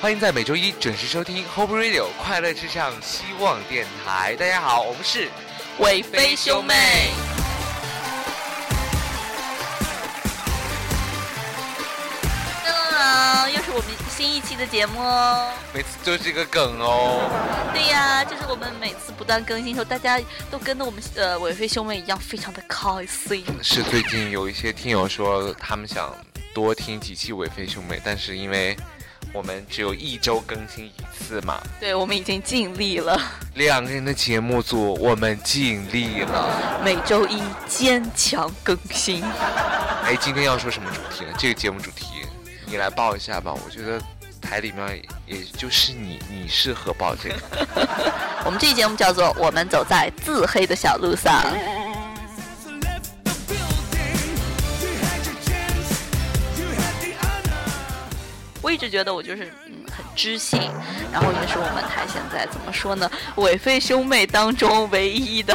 欢迎在每周一准时收听 Hope Radio 快乐至上希望电台。大家好，我们是韦飞兄妹。噔，又是我们新一期的节目哦。每次都是一个梗哦。对呀，就是我们每次不断更新的时候，大家都跟着我们呃韦飞兄妹一样，非常的开心。是最近有一些听友说他们想多听几期韦飞兄妹，但是因为。我们只有一周更新一次嘛？对，我们已经尽力了。两个人的节目组，我们尽力了。每周一坚强更新。哎，今天要说什么主题呢？这个节目主题，你来报一下吧。我觉得台里面也就是你，你适合报这个。我们这期节目叫做《我们走在自黑的小路上》。我一直觉得我就是嗯很知性，然后也是我们台现在怎么说呢？韦飞兄妹当中唯一的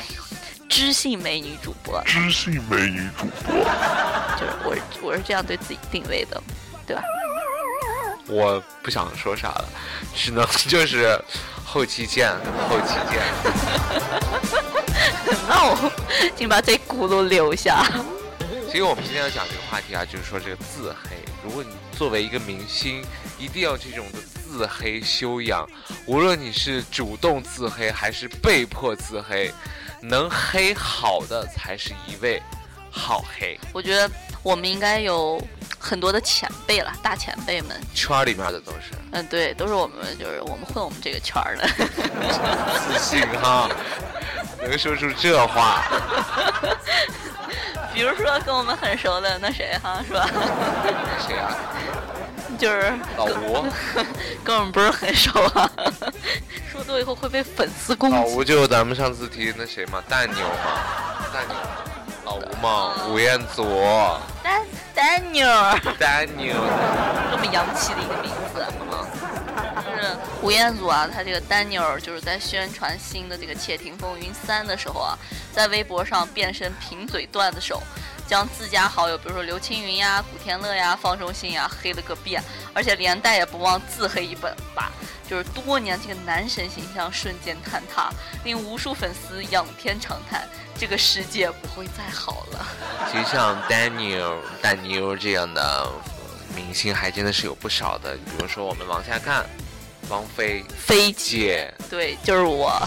知性美女主播。知性美女主播，就是我我是这样对自己定位的，对吧？我不想说啥了，只能就是 后期见，后期见。那我请把这轱辘留下。其实我们今天要讲这个话题啊，就是说这个自黑。如果你作为一个明星，一定要这种的自黑修养。无论你是主动自黑还是被迫自黑，能黑好的才是一位好黑。我觉得我们应该有很多的前辈了，大前辈们，圈里面的都是。嗯，对，都是我们，就是我们混我们这个圈的。自信哈，能说出这话。比如说跟我们很熟的那谁哈是吧？谁啊？就是老吴，跟我们不是很熟啊。说多以后会被粉丝攻击。老吴就是咱们上次提的那谁嘛，蛋妞嘛，蛋妞。老吴嘛，吴彦祖。蛋蛋妞。蛋妞。这么洋气的一个名字，就是吴彦祖啊，他这个丹妞就是在宣传新的这个《窃听风云三》的时候啊。在微博上变身贫嘴段子手，将自家好友，比如说刘青云呀、古天乐呀、方中信呀黑了个遍，而且连带也不忘自黑一本吧。就是多年这个男神形象瞬间坍塌，令无数粉丝仰天长叹：这个世界不会再好了。其实像 Daniel、Daniel 这样的明星还真的是有不少的，比如说我们往下看，王菲、菲姐，对，就是我。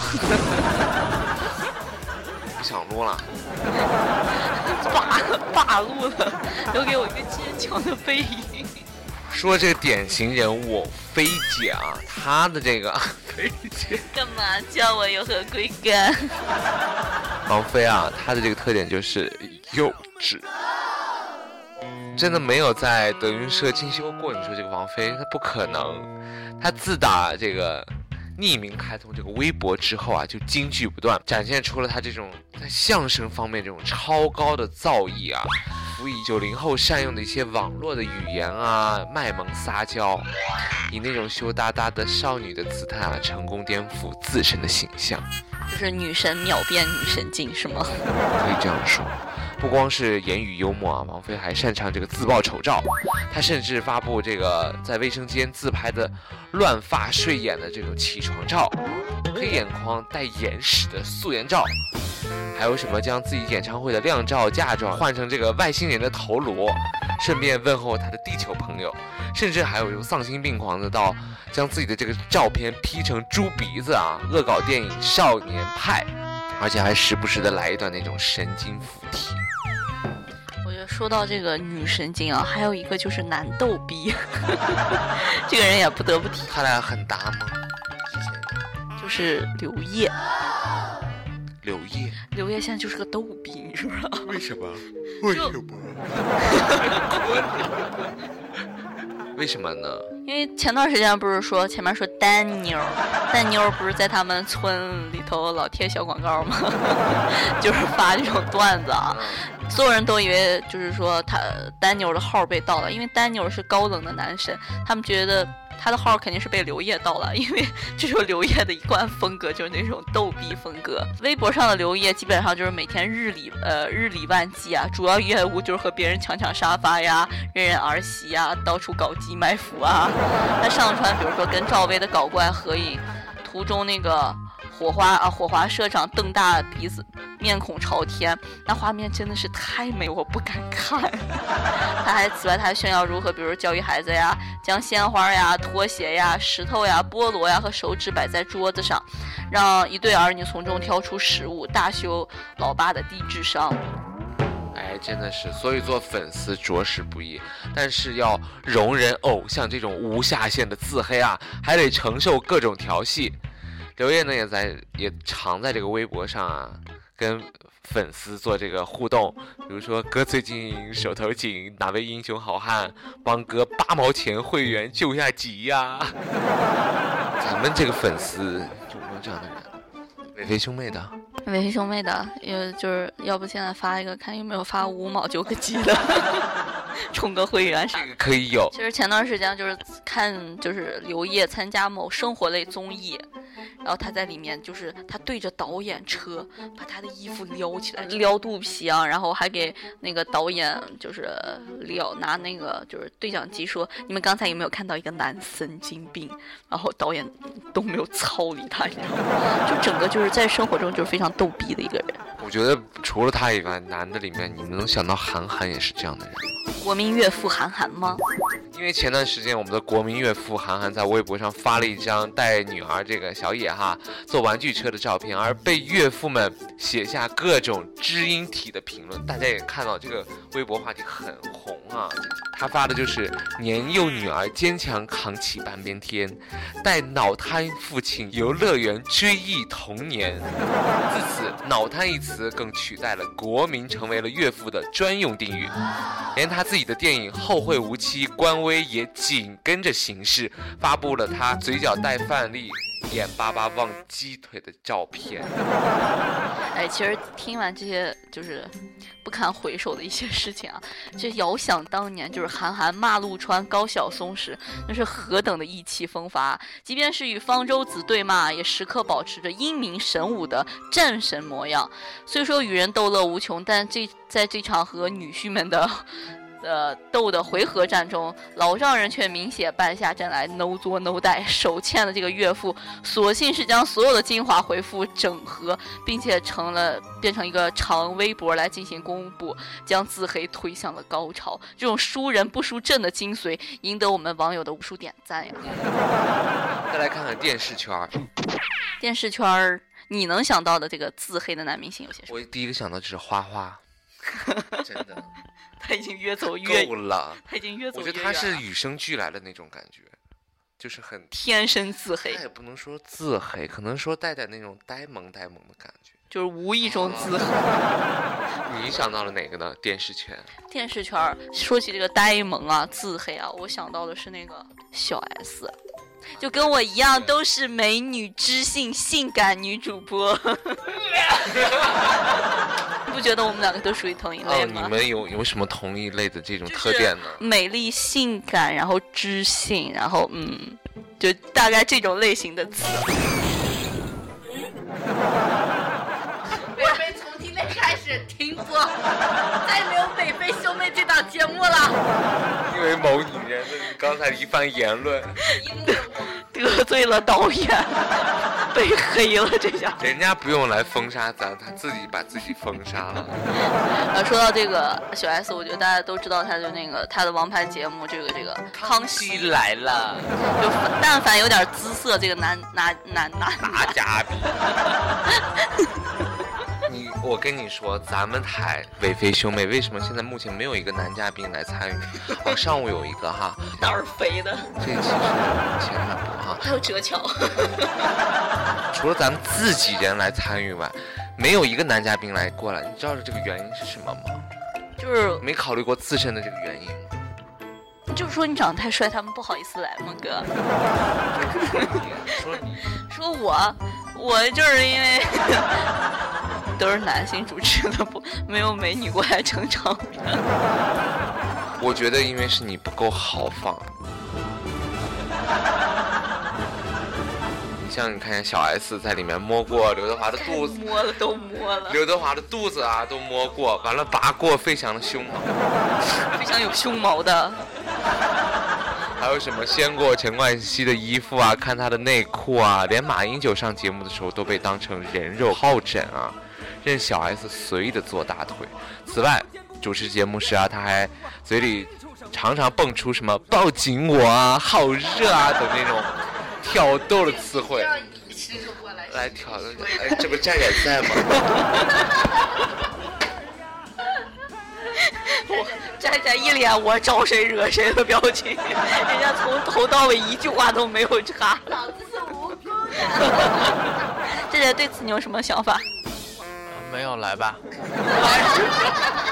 不想录了，罢罢录了，留给我一个坚强的背影。说这个典型人物菲姐啊，她的这个 菲姐干嘛叫我有何贵干？王菲啊，她的这个特点就是幼稚，真的没有在德云社进修过。你说这个王菲，她不可能，她自打这个。匿名开通这个微博之后啊，就金句不断，展现出了他这种在相声方面这种超高的造诣啊，辅以九零后善用的一些网络的语言啊，卖萌撒娇，以那种羞答答的少女的姿态啊，成功颠覆自身的形象，就是女神秒变女神经是吗？可以这样说。不光是言语幽默啊，王菲还擅长这个自曝丑照。她甚至发布这个在卫生间自拍的乱发睡眼的这种起床照，黑眼眶带眼屎的素颜照，还有什么将自己演唱会的靓照嫁妆换成这个外星人的头颅，顺便问候他的地球朋友，甚至还有用丧心病狂的到将自己的这个照片 P 成猪鼻子啊，恶搞电影《少年派》，而且还时不时的来一段那种神经附体。说到这个女神经啊，还有一个就是男逗逼，这个人也不得不提。他俩很搭吗？就是刘烨。刘烨。刘烨现在就是个逗逼，你知不知道？为什么？为什么？为什么呢？因为前段时间不是说前面说丹妞，丹妞不是在他们村里头老贴小广告吗？就是发这种段子啊。所有人都以为就是说他丹尼尔的号被盗了，因为丹尼尔是高冷的男神，他们觉得他的号肯定是被刘烨盗了，因为这是刘烨的一贯风格，就是那种逗逼风格。微博上的刘烨基本上就是每天日理呃日理万机啊，主要业务就是和别人抢抢沙发呀、认认儿媳呀、到处搞基埋伏啊。他上传比如说跟赵薇的搞怪合影，途中那个。火花啊！火花社长瞪大鼻子，面孔朝天，那画面真的是太美，我不敢看。他还此外，他还炫耀如何，比如教育孩子呀，将鲜花呀、拖鞋呀、石头呀、菠萝呀和手指摆在桌子上，让一对儿女从中挑出食物，大秀老爸的低智商。哎，真的是，所以做粉丝着实不易，但是要容忍偶像这种无下限的自黑啊，还得承受各种调戏。刘烨呢也在也常在这个微博上啊，跟粉丝做这个互动，比如说哥最近手头紧，哪位英雄好汉帮哥八毛钱会员救下急呀？咱们这个粉丝有没有这样的人？伟飞兄妹的，伟飞兄妹的，为就是要不现在发一个，看有没有发五毛救个急的，充个会员啥？这个可以有。其实前段时间就是看，就是刘烨参加某生活类综艺。然后他在里面，就是他对着导演车，把他的衣服撩起来，撩肚皮啊，然后还给那个导演就是撩拿那个就是对讲机说：“你们刚才有没有看到一个男神经病？”然后导演都没有操理他，你知道吗？就整个就是在生活中就是非常逗逼的一个人。我觉得除了他以外，男的里面你们能想到韩寒也是这样的人吗？国民岳父韩寒吗？因为前段时间我们的国民岳父韩寒在微博上发了一张带女儿这个小野哈坐玩具车的照片，而被岳父们写下各种知音体的评论。大家也看到这个微博话题很红啊。他发的就是年幼女儿坚强扛起半边天，带脑瘫父亲游乐园追忆童年。自此，脑瘫一词更取代了国民，成为了岳父的专用定语。连他自己的电影《后会无期》官微也紧跟着形势，发布了他嘴角带饭粒、眼巴巴望鸡腿的照片。哎，其实听完这些就是不堪回首的一些事情啊，就遥想当年，就是韩寒骂陆川、高晓松时，那是何等的意气风发。即便是与方舟子对骂，也时刻保持着英明神武的战神模样。虽说与人斗乐无穷，但这在这场和女婿们的。呃，斗的回合战中，老丈人却明显败下阵来，no 作 no 带，手欠的这个岳父，索性是将所有的精华回复整合，并且成了变成一个长微博来进行公布，将自黑推向了高潮。这种输人不输阵的精髓，赢得我们网友的无数点赞呀！再来看看电视圈儿，电视圈儿，你能想到的这个自黑的男明星有些什么？我第一个想到就是花花，真的。他已经越走越够了，他已经越走越我觉得他是与生俱来的那种感觉，就是很天生自黑。他也不能说自黑，可能说带点那种呆萌呆萌的感觉，就是无意中自黑。你想到了哪个呢？电视圈？电视圈说起这个呆萌啊、自黑啊，我想到的是那个小 S，就跟我一样，都是美女、知性、性感女主播。不觉得我们两个都属于同一类吗？你们有有什么同一类的这种特点呢？美丽、性感，然后知性，然后嗯，就大概这种类型的词。北飞从今天开始停播，再也没有北飞兄妹这档节目了。因为某女人的刚才一番言论。得罪了导演，被黑了这下。人家不用来封杀咱，他自己把自己封杀了。啊，说到这个小 S，我觉得大家都知道，他的那个他的王牌节目，这个这个《康熙来了》，就但凡有点姿色，这个男男男男男嘉宾。我跟你说，咱们台伟飞兄妹为什么现在目前没有一个男嘉宾来参与？哦，上午有一个哈，哪儿肥的？这期是前两部哈，还有哲桥。除了咱们自己人来参与外，没有一个男嘉宾来过来。你知道这个原因是什么吗？就是没考虑过自身的这个原因。就是说你长得太帅，他们不好意思来吗，哥？说你，说我，我就是因为。都是男性主持的，不没有美女过来撑场面。我觉得因为是你不够豪放。你像你看见小 S 在里面摸过刘德华的肚子，摸了都摸了，刘德华的肚子啊都摸过，完了拔过费翔的胸毛，非常有胸毛的。还有什么掀过陈冠希的衣服啊，看他的内裤啊，连马英九上节目的时候都被当成人肉好整啊，任小 S 随意的坐大腿。此外，主持节目时啊，他还嘴里常常蹦出什么“抱紧我啊”“好热啊”等那种挑逗的词汇来来挑逗。哎，这不站远在吗？我站站一脸我招谁惹谁的表情，人家从头到尾一句话都没有插。老子是无辜的。这姐对此你有什么想法？没有来吧？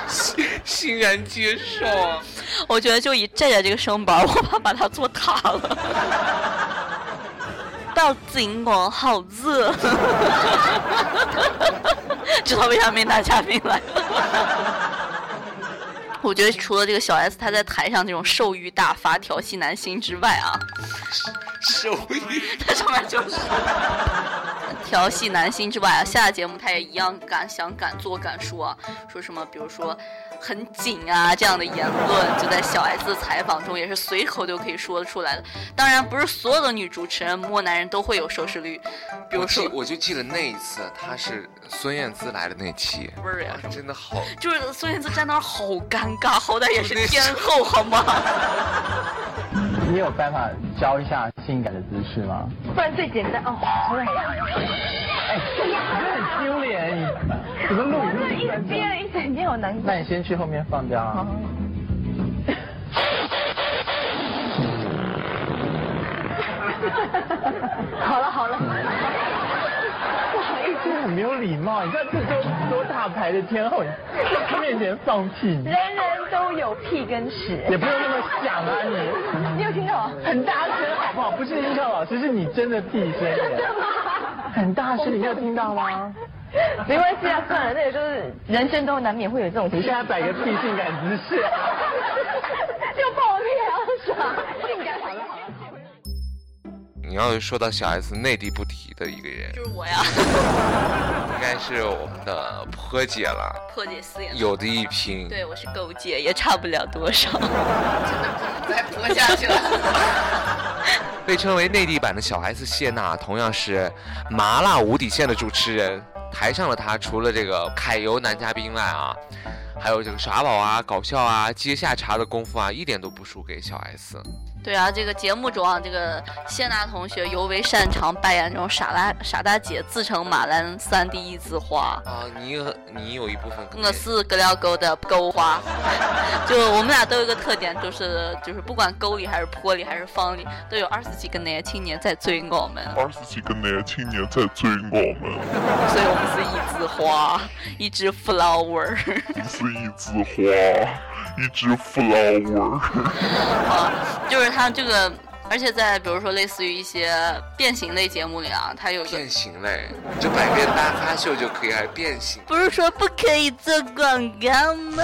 欣 欣然接受啊。我觉得就以这姐这个身板，我怕把她做塌了。到尽管，好热。知道为啥没拿嘉宾来了？我觉得除了这个小 S 她在台上这种兽欲大发、调戏男星之外啊，手艺 他上面就是 调戏男星之外啊，下节目他也一样敢想敢做敢说啊，说什么比如说很紧啊这样的言论，就在小 S 的采访中也是随口就可以说得出来的。当然，不是所有的女主持人摸男人都会有收视率，比如说我就记得那一次，他是孙燕姿来的那期，味儿呀哇真的好。就是孙燕姿站那儿好尴尬，好歹也是天后好吗？你有办法教一下性感的姿势吗？不然最简单哦。哎，这很丢脸，你怎么录影那一？憋了一整天，好难过。那你先去后面放掉啊。好 了好了，有礼貌。你看这多多大牌的天后，你在他面前放屁，人人都有屁跟屎。也不用那么响啊你。你有听到吗？很大声好不好？不是音效老师，是你真的屁声耶，很大声，你没有听到吗？没关系啊，算了，那也就是人生都难免会有这种情现。在摆个屁性感姿势。就放屁还要耍性感。你要是说到小 S 内地不提的一个人，就是我呀，应该是我们的坡姐了，破姐四眼。有的一拼。对，我是狗姐，也差不了多少。真的不能再播下去了。被称为内地版的小 S 谢娜，同样是麻辣无底线的主持人。台上的她，除了这个揩油男嘉宾外啊，还有这个耍宝啊、搞笑啊、接下茬的功夫啊，一点都不输给小 S。对啊，这个节目中啊，这个谢娜同学尤为擅长扮演这种傻大傻大姐，自称马兰三 D 一枝花。啊，你有你有一部分我是隔了沟的沟花，就我们俩都有一个特点，就是就是不管沟里还是坡里还是方里，都有二十几个男青年在追我们，二十几个男青年在追我们，所以我们是一枝花，一枝 flower 是一枝花，一枝 flower。啊，就是他这个，而且在比如说类似于一些变形类节目里啊，他有变形类，就百变大咖秀就可以，还变形，不是说不可以做广告吗？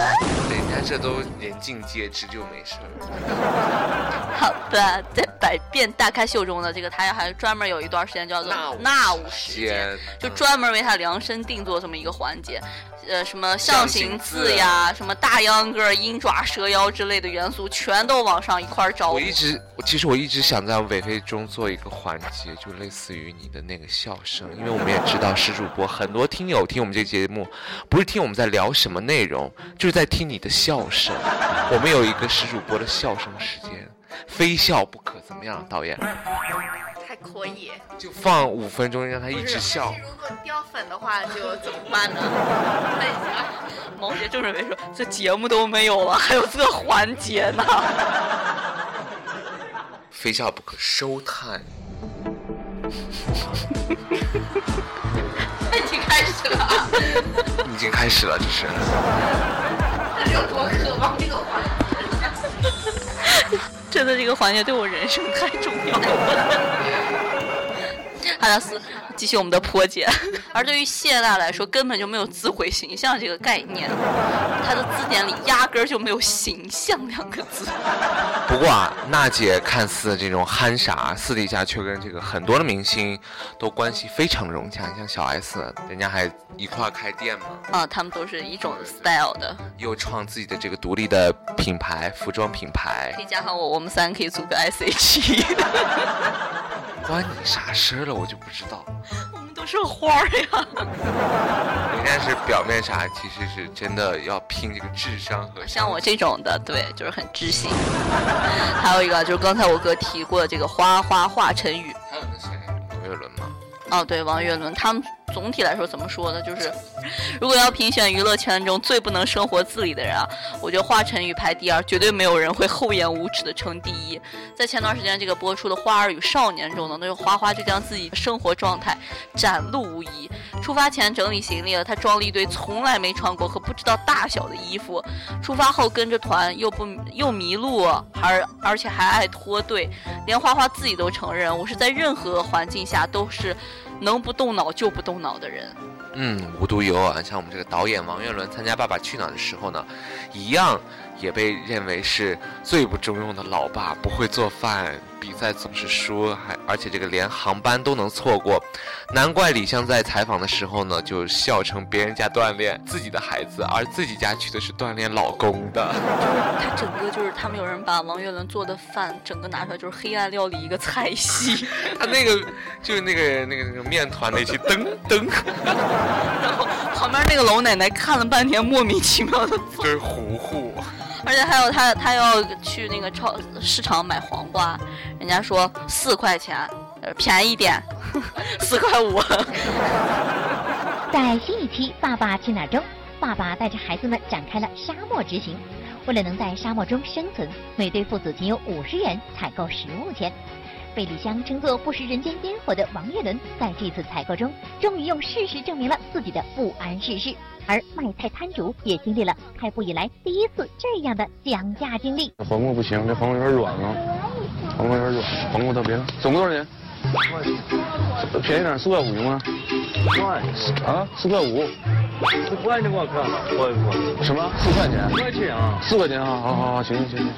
这都人尽皆知就没事儿。好的，在百变大咖秀中的，这个他还专门有一段时间叫做那那舞舞时间，就专门为他量身定做这么一个环节。呃，什么象形字呀，什么大秧歌、鹰爪、蛇腰之类的元素，全都往上一块儿招。我一直，我其实我一直想在尾飞中做一个环节，就类似于你的那个笑声，因为我们也知道是主播很多听友听我们这个节目，不是听我们在聊什么内容，就是在听你的笑声。我们有一个石主播的笑声时间，非笑不可，怎么样，导演？还可以。就放五分钟，让他一直笑。如果掉粉的话，就怎么办呢？问一下。毛姐正准备说，这节目都没有了，还有这环节呢。非笑不可，收摊。已经开始了啊，已经开始了，这是。有多渴望这个环节？真的，这个环节对我人生太重要了。阿拉斯继续我们的破解。而对于谢娜来说，根本就没有自毁形象这个概念，她的字典里压根儿就没有形象两个字。不过啊，娜姐看似这种憨傻，私底下却跟这个很多的明星都关系非常融洽。你像小 S，人家还一块儿开店嘛，啊，他们都是一种 style 的。又创自己的这个独立的品牌，服装品牌可。以加上我，我们三个可以组个 SHE。关你啥事儿了？我就不知道。我们都是花儿呀。人家是表面啥，其实是真的要拼这个智商和像我这种的，对，就是很知性。还有一个就是刚才我哥提过的这个花花华晨宇，还有那谁，王岳伦吗？哦，对，王岳伦，他们总体来说怎么说呢？就是如果要评选娱乐圈中最不能生活自理的人啊，我觉得华晨宇排第二，绝对没有人会厚颜无耻的称第一。在前段时间这个播出的《花儿与少年》中呢，那个花花就将自己的生活状态展露无遗。出发前整理行李了，他装了一堆从来没穿过和不知道大小的衣服。出发后跟着团又不又迷路，还而且还爱脱队，连花花自己都承认，我是在任何环境下都是能不动脑就不动脑的人。嗯，无独有偶啊，像我们这个导演王岳伦参加《爸爸去哪儿》的时候呢，一样也被认为是最不中用的老爸，不会做饭，比赛总是输，还而且这个连航班都能错过。难怪李湘在采访的时候呢，就笑称别人家锻炼自己的孩子，而自己家去的是锻炼老公的。他整个就是他们有人把王岳伦做的饭整个拿出来就是黑暗料理一个菜系，他那个就是那个那个那个面团那期噔噔，然后旁边那个老奶奶看了半天莫名其妙的做，就是糊糊。而且还有他他要去那个超市场买黄瓜，人家说四块钱，便宜点，四块五。在新一期《爸爸去哪儿》中，爸爸带着孩子们展开了沙漠之行。为了能在沙漠中生存，每对父子仅有五十元采购食物钱。被李湘称作不食人间烟火的王岳伦，在这次采购中，终于用事实证明了自己的不谙世事。而卖菜摊主也经历了开埠以来第一次这样的讲价经历。黄瓜不行，这黄瓜有点软了，黄瓜有点软，黄瓜特别。总共多少钱？便宜点，四块五行吗？啊，四块五。四块钱我靠，我我什么？四块钱？四块钱啊！四块钱啊！好好好，行行行行。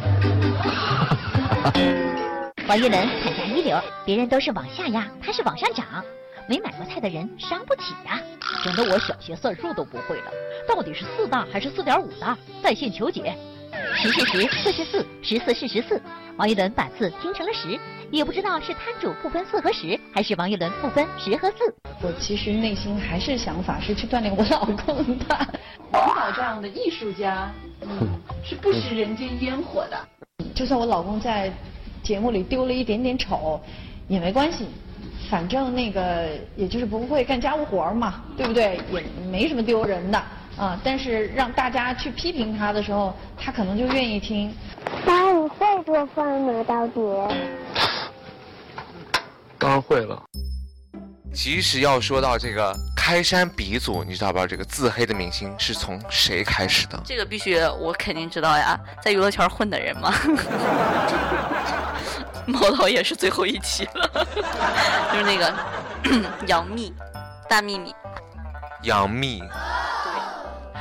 王一伦砍价一流，别人都是往下压，他是往上涨。没买过菜的人伤不起呀、整得我小学算术都不会了，到底是四大还是四点五大？在线求解。十是十，四是四，十四是十四。王一伦把四听成了十，也不知道是摊主不分四和十，还是王一伦不分十和四。我其实内心还是想法是去锻炼我老公的。领导这样的艺术家，嗯，是不食人间烟火的。就算我老公在节目里丢了一点点丑，也没关系，反正那个也就是不会干家务活嘛，对不对？也没什么丢人的啊。但是让大家去批评他的时候，他可能就愿意听。妈，你会做饭吗？到底？当然会了。其实要说到这个开山鼻祖，你知道不知道这个自黑的明星是从谁开始的？这个必须我肯定知道呀，在娱乐圈混的人嘛。毛导也是最后一期了，就是那个 杨幂，大幂幂，杨幂、对，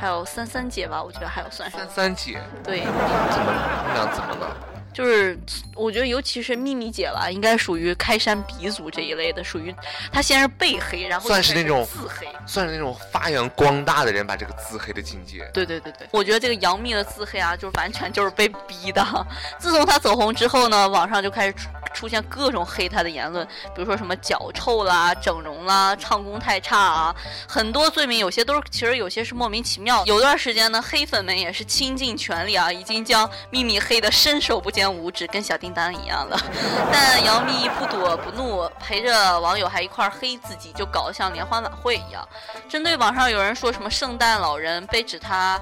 还有三三姐吧，我觉得还有算是。三三姐，对，怎么你们俩怎么了？就是我觉得尤其是幂幂姐吧，应该属于开山鼻祖这一类的，属于她先是被黑，然后算是那种自黑。算是那种发扬光大的人把这个自黑的境界。对对对对，我觉得这个杨幂的自黑啊，就是完全就是被逼的。自从她走红之后呢，网上就开始出出现各种黑他的言论，比如说什么脚臭啦、整容啦、唱功太差啊，很多罪名有些都是其实有些是莫名其妙。有段时间呢，黑粉们也是倾尽全力啊，已经将幂幂黑的伸手不见五指，跟小叮当一样了。但杨幂不躲不怒，陪着网友还一块儿黑自己，就搞得像联欢晚会一样。针对网上有人说什么圣诞老人被指他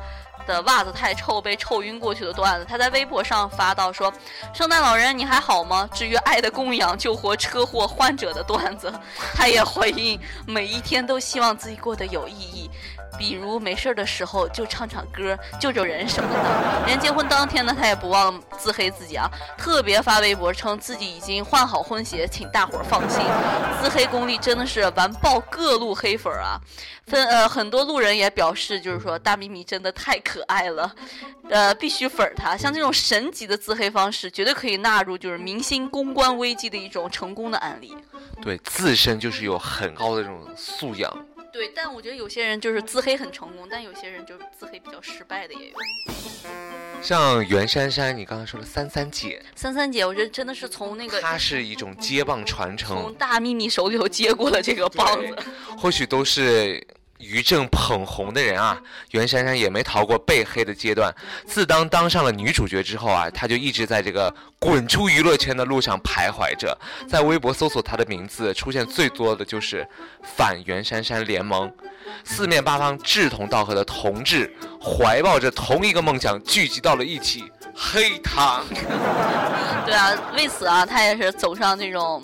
的袜子太臭被臭晕过去的段子，他在微博上发到说：“圣诞老人你还好吗？”至于爱的供养救活车祸患者的段子，他也回应：“每一天都希望自己过得有意义。”比如没事的时候就唱唱歌、救救人什么的。连结婚当天呢，他也不忘自黑自己啊，特别发微博称自己已经换好婚鞋，请大伙儿放心。自黑功力真的是完爆各路黑粉啊！分呃，很多路人也表示，就是说大咪咪真的太可爱了，呃，必须粉他。像这种神级的自黑方式，绝对可以纳入就是明星公关危机的一种成功的案例。对，自身就是有很高的这种素养。对，但我觉得有些人就是自黑很成功，但有些人就是自黑比较失败的也有。像袁姗姗，你刚刚说的三三姐，三三姐，我觉得真的是从那个她是一种接棒传承从，大幂幂手里头接过了这个棒子。或许都是于正捧红的人啊。袁姗姗也没逃过被黑的阶段，自当当上了女主角之后啊，她就一直在这个滚出娱乐圈的路上徘徊着。在微博搜索她的名字，出现最多的就是反袁姗姗联盟。四面八方志同道合的同志，怀抱着同一个梦想，聚集到了一起，黑她。对啊，为此啊，她也是走上这种。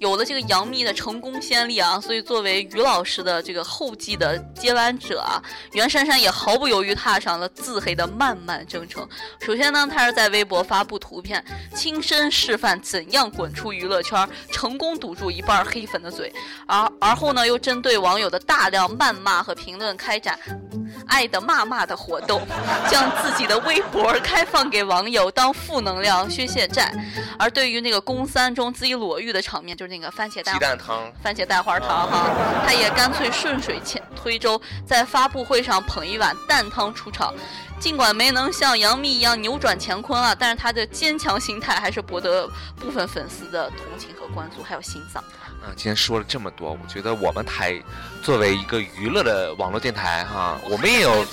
有了这个杨幂的成功先例啊，所以作为于老师的这个后继的接班者啊，袁姗姗也毫不犹豫踏上了自黑的漫漫征程。首先呢，她是在微博发布图片，亲身示范怎样滚出娱乐圈，成功堵住一半黑粉的嘴。而而后呢，又针对网友的大量谩骂和评论开展“爱的骂骂”的活动，将自己的微博开放给网友当负能量宣泄站。而对于那个宫三中自己裸浴的场面，就是那个番茄蛋鸡蛋汤。番茄蛋花汤哈，他也干脆顺水前推舟，在发布会上捧一碗蛋汤出场。尽管没能像杨幂一样扭转乾坤啊，但是他的坚强心态还是博得部分粉丝的同情和关注，还有欣赏。啊，今天说了这么多，我觉得我们台作为一个娱乐的网络电台哈，我们也有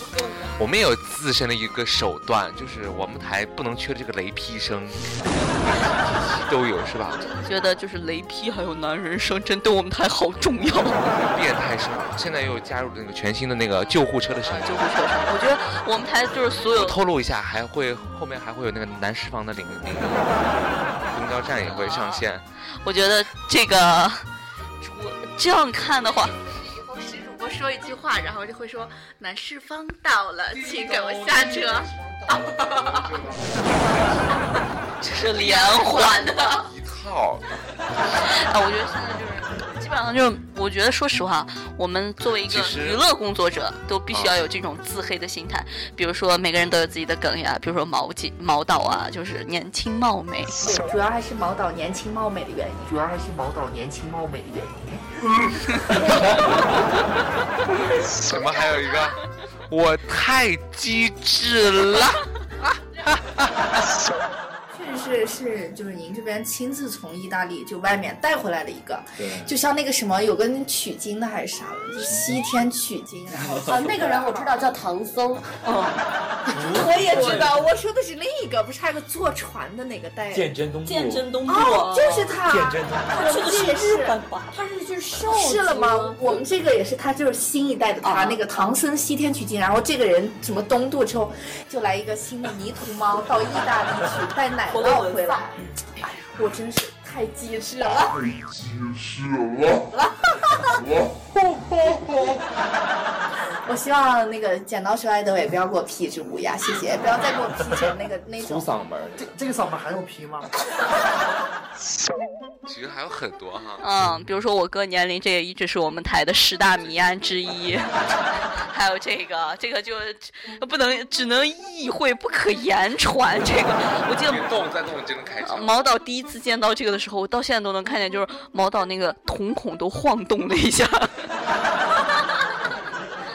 我们也有自身的一个手段，就是我们台不能缺这个雷劈声，都有是吧？觉得就是雷劈还有男人声，真对我们台好重要。变态声，现在又加入了那个全新的那个救护车的声音。救护车声，我觉得我们台就是所有透露一下，还会后面还会有那个男十坊的领那个 公交站也会上线。我觉得这个，我这样看的话，以后是主播说一句话，然后就会说南市方到了，请给我下车。这是连环的。一套。啊，我觉得现在就是基本上就是，我觉得说实话，我们作为一个娱乐工作者，都必须要有这种自黑的心态。比如说，每个人都有自己的梗呀，比如说毛姐、毛导啊，就是年轻貌美。对，主要还是毛导年轻貌美的原因。主要还是毛导年轻貌美的原因。什么？还有一个，我太机智了。确实是，就是您这边亲自从意大利就外面带回来的一个，就像那个什么有个取经的还是啥的，就西天取经，然后啊，那个人我知道叫唐僧，我也知道，我说的是另一个，不是还有个坐船的那个带鉴真东，鉴真东渡哦，就是他，鉴真东部。他这个是日本吧？他是去受是了吗？我们这个也是，他就是新一代的他，那个唐僧西天取经，然后这个人什么东渡之后，就来一个新的迷途猫到意大利去带奶酪回来，哎呀，我真是太机智了。太机智了。我希望那个剪刀手爱德伟不要给我 P 只乌鸦，谢谢，不要再给我 P 成那个 那种。嗓门，这这个嗓门还用 P 吗？其实还有很多哈。嗯，比如说我哥年龄，这也一直是我们台的十大谜案之一。还有这个，这个就不能只能意会不可言传。这个我记得别动，再动你就能开枪。毛导第一次见到这个的时候，我到现在都能看见，就是毛导那个瞳孔都晃动了一下。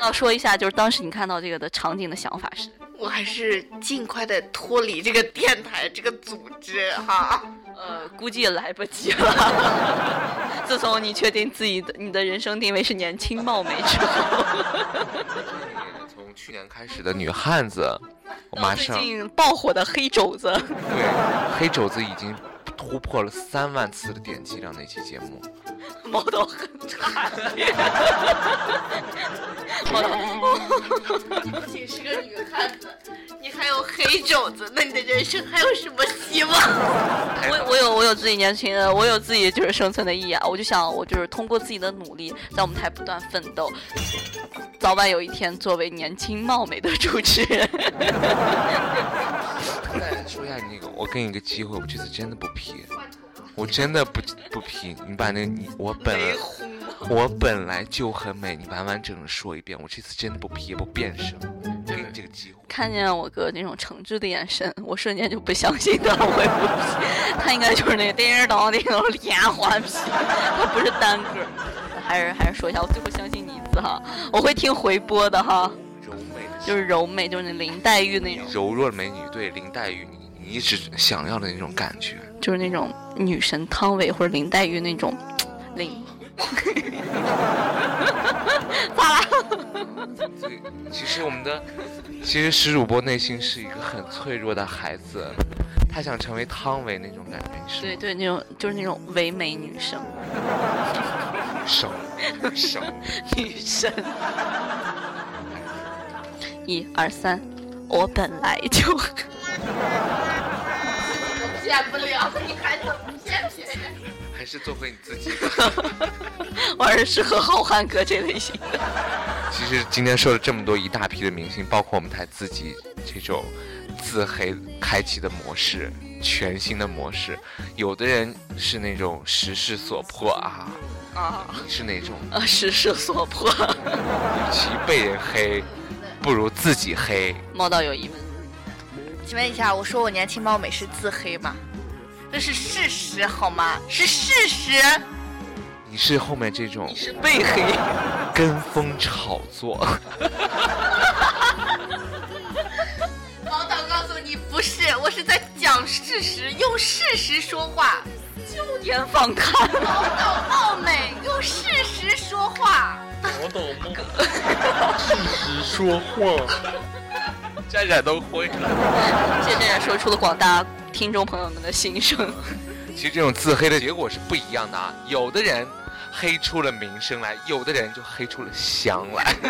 要说一下，就是当时你看到这个的场景的想法是？我还是尽快的脱离这个电台这个组织哈。呃，估计也来不及了。自从你确定自己的你的人生定位是年轻貌美之后，从去年开始的女汉子，我马上最近爆火的黑肘子，对黑肘子已经突破了三万次的点击量那期节目。毛豆很差。毛豆，不仅是个女汉子，你还有黑肘子，那你的人生还有什么希望？我我有我有自己年轻的，我有自己就是生存的意义啊！我就想，我就是通过自己的努力，在我们台不断奋斗，早晚有一天作为年轻貌美的主持人。再说一下你那个，我给你一个机会，我这次真的不 P，我真的不不 P。你把那个你我本来我本来就很美，你完完整整说一遍，我这次真的不 P 也不变声，给你这个机会。看见我哥那种诚挚的眼神，我瞬间就不相信他会不 P，他应该就是那个叮儿当的那种连环 P，他不是单个。还是还是说一下，我最后相信你一次哈，我会听回播的哈。柔美的就是柔美，就是那林黛玉那种，柔弱的美女，对林黛玉，你你一直想要的那种感觉。就是那种女神汤唯或者林黛玉那种 林。咋啦？对，其实我们的，其实石主播内心是一个很脆弱的孩子，他想成为汤唯那种感觉，是对对，那种就是那种唯美女生，生生女神。一二三，我本来就骗不了，你还怎么骗别人？还是做回你自己吧。我还是适合浩瀚哥这类型的。其实今天说了这么多一大批的明星，包括我们台自己这种自黑开启的模式，全新的模式。有的人是那种时势所迫啊啊，你是哪种？啊，时势所迫。与其被人黑，不如自己黑。猫道有疑问，请问一下，我说我年轻貌美是自黑吗？这是事实好吗？是事实。你是后面这种是被黑，跟风炒作。毛导告诉你不是，我是在讲事实，用事实说话。旧年访谈，毛导貌美，用事实说话。毛导貌事实说话。站站都灰了。谢谢站站说出了广大听众朋友们的心声。其实这种自黑的结果是不一样的啊，有的人黑出了名声来，有的人就黑出了香来。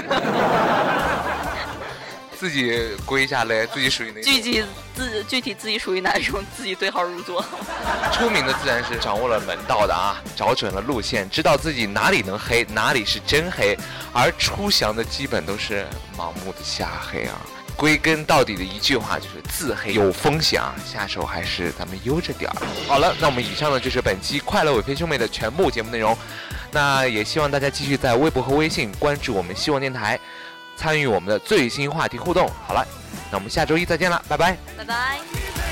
自己归下来，自己属于哪？具体自具体自己属于哪一种？自己对号入座。出名的自然是掌握了门道的啊，找准了路线，知道自己哪里能黑，哪里是真黑，而出翔的基本都是盲目的瞎黑啊。归根到底的一句话就是自黑有风险啊，下手还是咱们悠着点儿。好了，那我们以上呢就是本期快乐伟飞兄妹的全部节目内容。那也希望大家继续在微博和微信关注我们希望电台，参与我们的最新话题互动。好了，那我们下周一再见了，拜拜，拜拜。